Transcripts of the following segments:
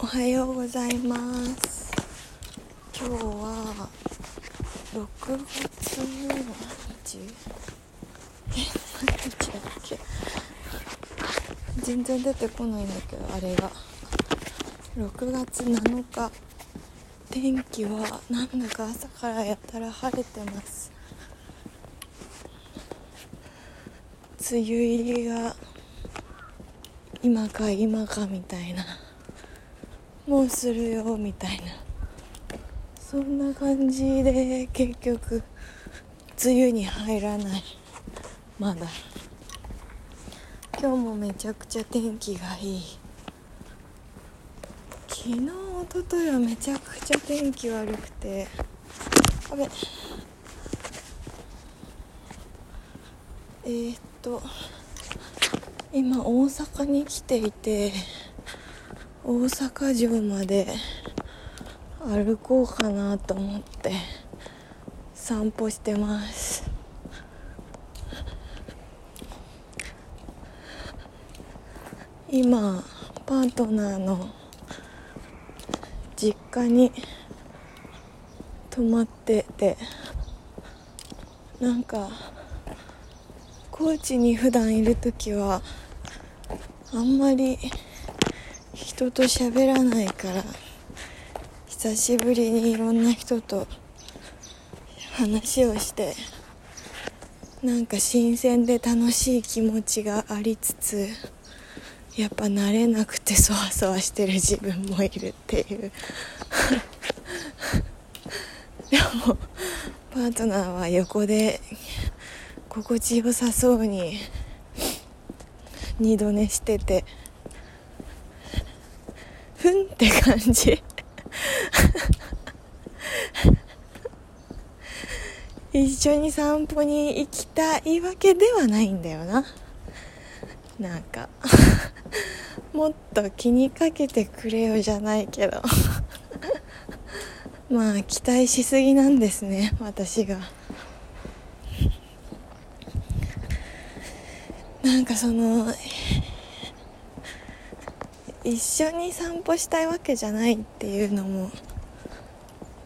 おはようございます。今日は6月の何日？え何日だっけ？全然出てこないんだけどあれが。6月7日。天気はなんだか朝からやたら晴れてます。梅雨入りが今か今かみたいな。もうするよみたいな。そんな感じで結局梅雨に入らない。まだ。今日もめちゃくちゃ天気がいい。昨日一昨日はめちゃくちゃ天気悪くて。あべえー、っと今大阪に来ていて。大阪城まで歩こうかなと思って散歩してます。今パートナーの実家に泊まっててなんか高知に普段いる時はあんまり人と喋らないから久しぶりにいろんな人と話をしてなんか新鮮で楽しい気持ちがありつつやっぱ慣れなくてそわそわしてる自分もいるっていう。でもパートナーは横で心地よさそうに二度寝しててふんって感じ。一緒に散歩に行きたいわけではないんだよな。なんかもっと気にかけてくれよじゃないけど。まあ期待しすぎなんですね私が。なんかその一緒に散歩したいわけじゃないっていうのも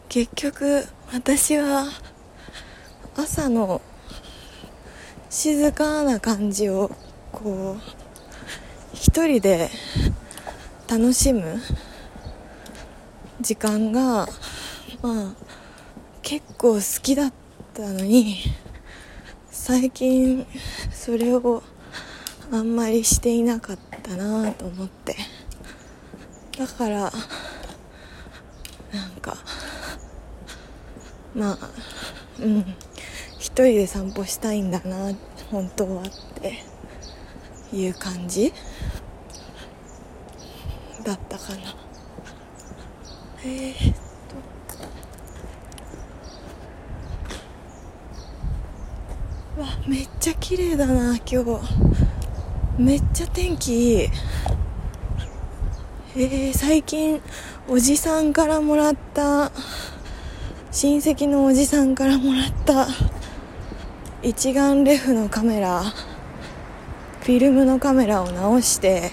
結局私は朝の静かな感じをこう一人で楽しむ時間がまあ結構好きだったのに最近それをあんまりしていなかったなと思って。だからなんかまあうん。一人で散歩したいんだな本当はっていう感じ？だったかな。えー、っと。わめっちゃ綺麗だな今日。めっちゃ天気いい。えー、最近おじさんからもらった親戚のおじさんからもらった一眼レフのカメラフィルムのカメラを直して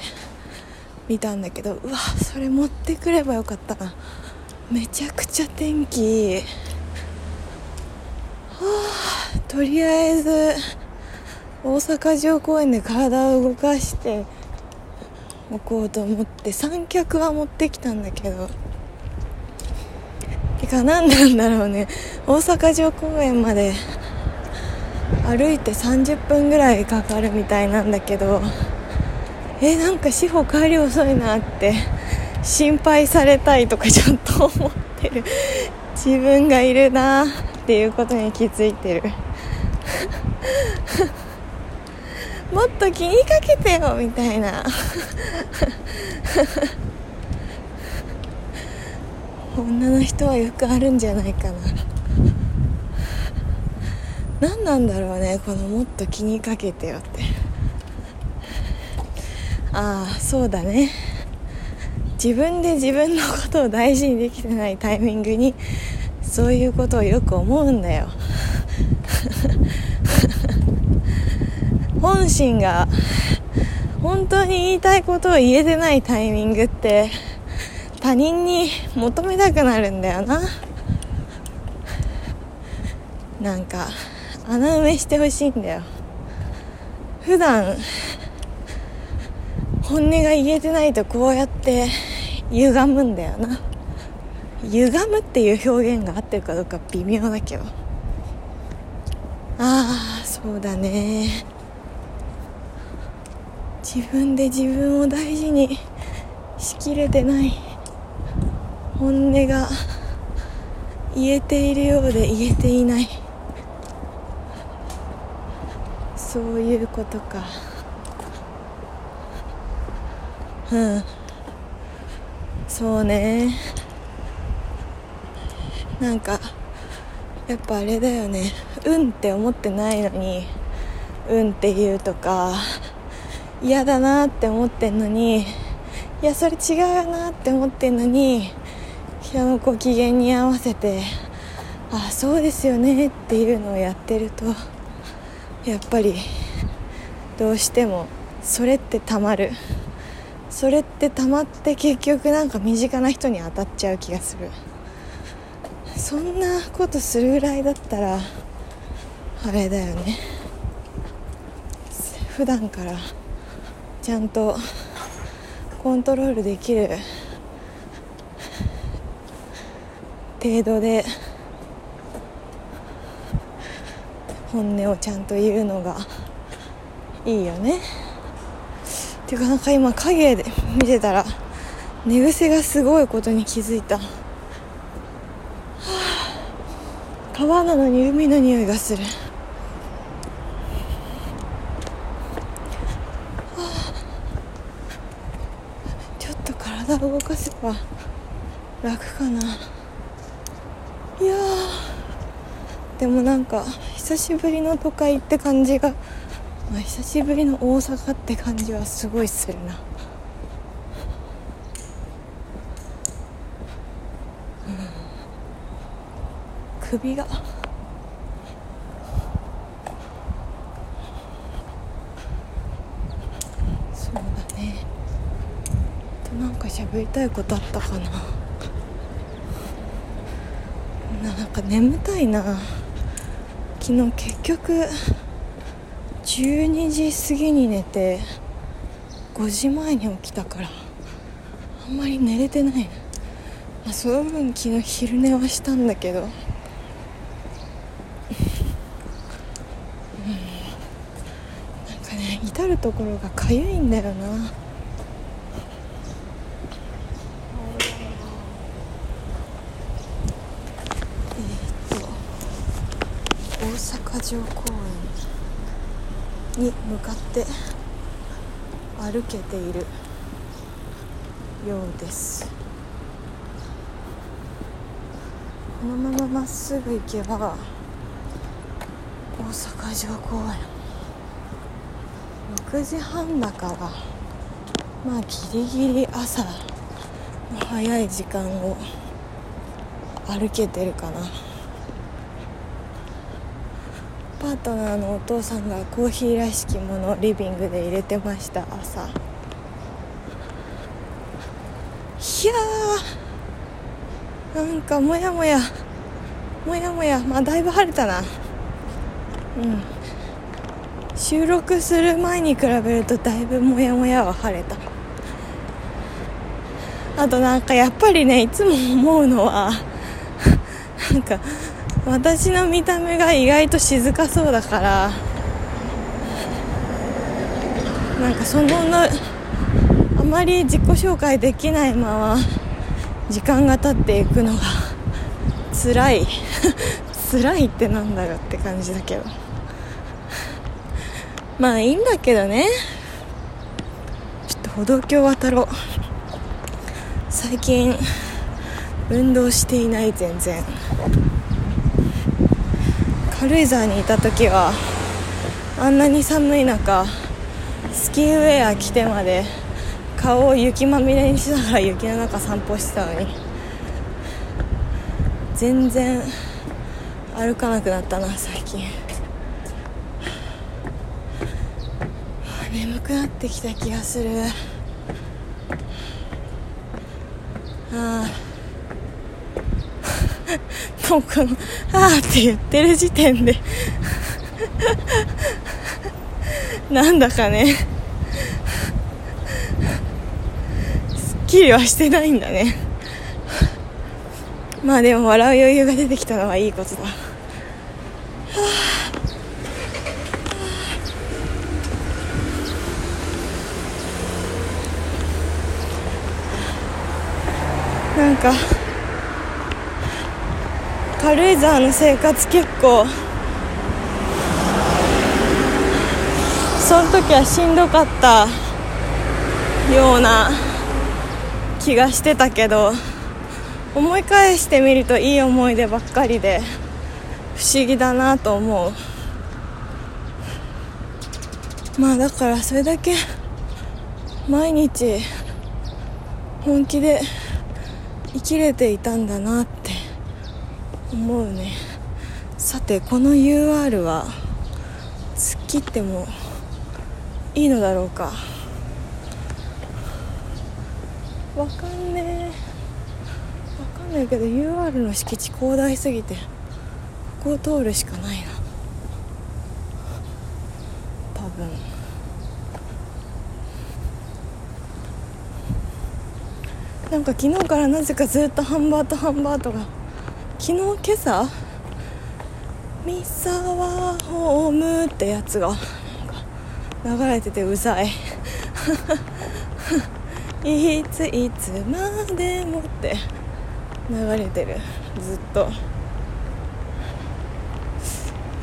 見たんだけどうわそれ持ってくればよかったな。めちゃくちゃ天気はあとりあえず大阪城公園で体を動かしておこうと思って三脚は持ってきたんだけどてか何なんだろうね。大阪城公園まで歩いて30分ぐらいかかるみたいなんだけどえなんか志保帰り遅いなって心配されたいとかちょっと思ってる。自分がいるなっていうことに気づいてる。もっと気にかけてよみたいな。女の人はよくあるんじゃないかな。何なんだろうねこのもっと気にかけてよって。ああそうだね。自分で自分のことを大事にできてないタイミングにそういうことをよく思うんだよ。本心が本当に言いたいことを言えてないタイミングって他人に求めたくなるんだよな。なんか穴埋めしてほしいんだよ。普段本音が言えてないとこうやって歪むんだよな。歪むっていう表現が合ってるかどうか微妙だけど。ああそうだね。自分で自分を大事にしきれてない本音が言えているようで言えていないそういうことかうんそうねなんかやっぱあれだよねうんって思ってないのにうんって言うとか嫌だなって思ってんのにいやそれ違うなって思ってんのに人のご機嫌に合わせてあそうですよねっていうのをやってるとやっぱりどうしてもそれってたまる。それってたまって結局なんか身近な人に当たっちゃう気がする。そんなことするぐらいだったらあれだよね。普段からちゃんとコントロールできる程度で本音をちゃんと言うのがいいよね。っていうかなんか今影で見てたら寝癖がすごいことに気づいた、はあ、川なのに海の匂いがする、はあ、ちょっと体を動かせば楽かな。いやでもなんか久しぶりの都会って感じが、まあ、久しぶりの大阪って感じはすごいするな、うん、首がそうだねとなんか喋りたいことあったかな？なんか眠たいな。昨日結局12時過ぎに寝て5時前に起きたからあんまり寝れてない、まあ、その分昨日昼寝はしたんだけど、うん、なんかね至る所がかゆいんだよな。城公園に向かって歩けているようです。このまままっすぐ行けば大阪城公園。6時半だからまあギリギリ朝の早い時間を歩けてるかな。パートナーのお父さんがコーヒーらしきものリビングで入れてました朝。いやー。なんかもやもや。もやもや。まあだいぶ晴れたな。うん。収録する前に比べるとだいぶもやもやは晴れた。あとなんかやっぱりねいつも思うのは なんか私の見た目が意外と静かそうだからなんかそのあまり自己紹介できないまま時間が経っていくのが辛い。辛いってなんだよって感じだけど。まあいいんだけどね。ちょっと歩道橋渡ろう。最近運動していない全然。軽井沢にいた時はあんなに寒い中スキーウェア着てまで顔を雪まみれにしながら雪の中散歩してたのに全然歩かなくなったな最近。眠くなってきた気がする。ああもうこの「ああ」って言ってる時点で。なんだかね。すっきりはしてないんだね。まあでも笑う余裕が出てきたのはいいことだ。なんか軽井沢の生活結構その時はしんどかったような気がしてたけど思い返してみるといい思い出ばっかりで不思議だなと思う。まあだからそれだけ毎日本気で生きれていたんだなって。思うね。さてこの UR は突っ切ってもいいのだろうか。わかんねえ。わかんないけど UR の敷地広大すぎてここを通るしかないな。多分。なんか昨日からなぜかずっとハンバートハンバートが昨日今朝三沢ホームってやつが流れててうざい。いついつまでもって流れてる。ずっと。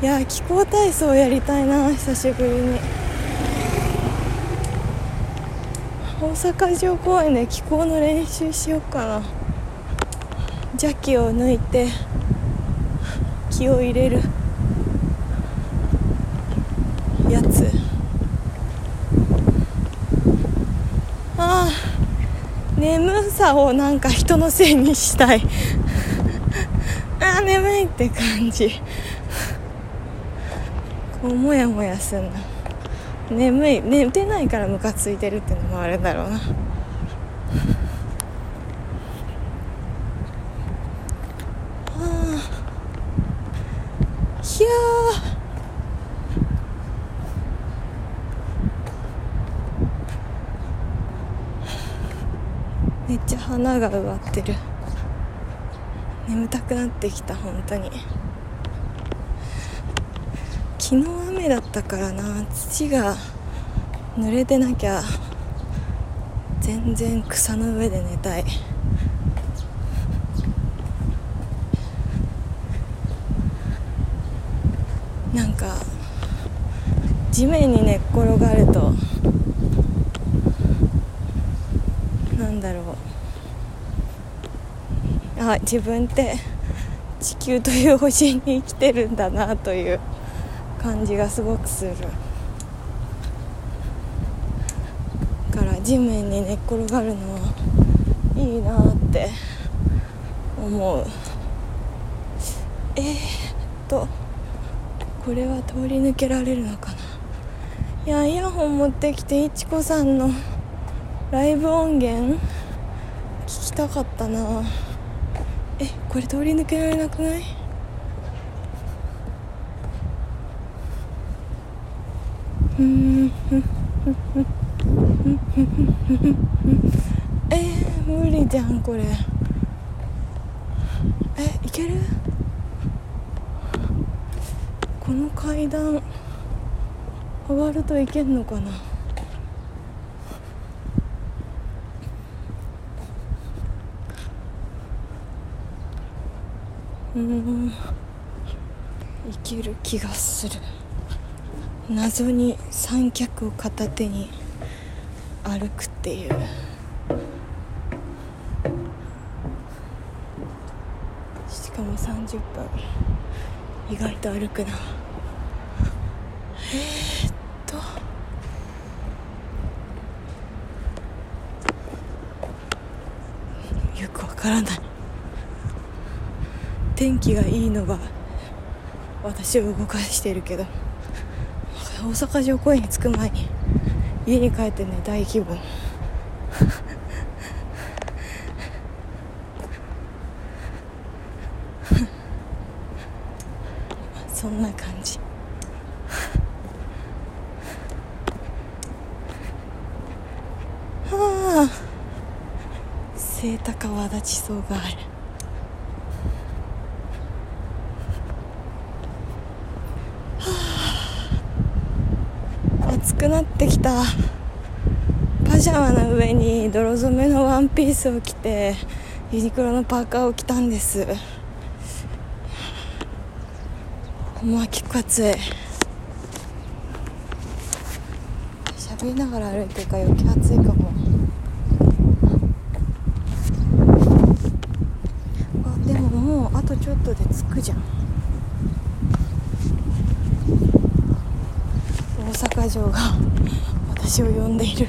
いや気候体操やりたいな久しぶりに。大阪城公園で気候の練習しようかな。邪気を抜いて気を入れるやつ。ああ眠さをなんか人のせいにしたい。ああ眠いって感じ。こうモヤモヤすんな。眠い寝てないからムカついてるってのもあるんだろうなひゃめっちゃ花が植わってる。眠たくなってきた本当に。昨日雨だったからな。土が濡れてなきゃ全然草の上で寝たい。なんか地面に寝っ転がるとなんだろう。あ自分って地球という星に生きてるんだなという感じがすごくする。だから地面に寝っ転がるのはいいなって思う。えー、っとこれは通り抜けられるのかな。いやイヤホン持ってきていちこさんのライブ音源聞きたかったな。えこれ通り抜けられなくない？うん。えー、無理じゃんこれ。えいける？この階段上がるといけんのかな？うん。いける気がする。謎に三脚を片手に歩くっていう。しかも30分。意外と歩くな。えー、っと。よくわからない。天気がいいのが私を動かしてるけど大阪城公園に着く前に家に帰ってね大規模そんな感じ。はあ清高和立ちそうがある。くなってきた。パジャマの上に泥染めのワンピースを着てユニクロのパーカーを着たんです。もう結構暑い。喋りながら歩いてるから余計暑いかも。あでももうあとちょっとで着くじゃん。大阪城が私を呼んでいる。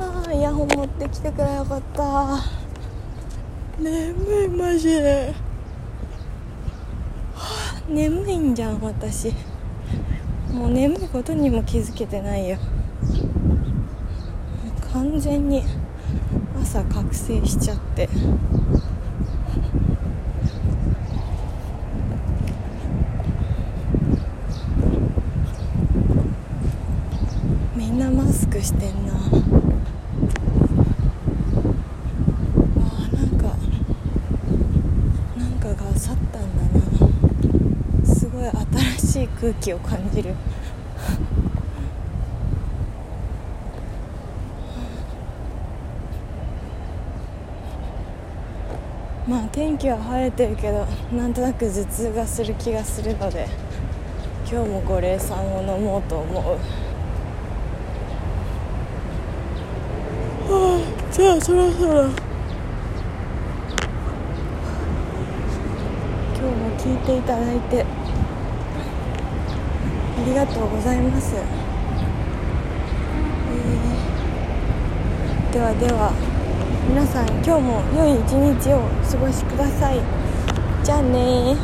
ああイヤホン持ってきてくれよかった。眠いマジで、眠いんじゃん私。もう眠いことにも気づけてないよ。完全に朝覚醒しちゃってみんなマスクしてんなあーなんかなんかが去ったんだなすごい新しい空気を感じる。まあ天気は晴れてるけどなんとなく頭痛がする気がするので今日も五苓散を飲もうと思う。は あじゃあそろそろ。今日も聞いていただいてありがとうございます、えーではでは皆さん今日も良い一日をお過ごしください。じゃあね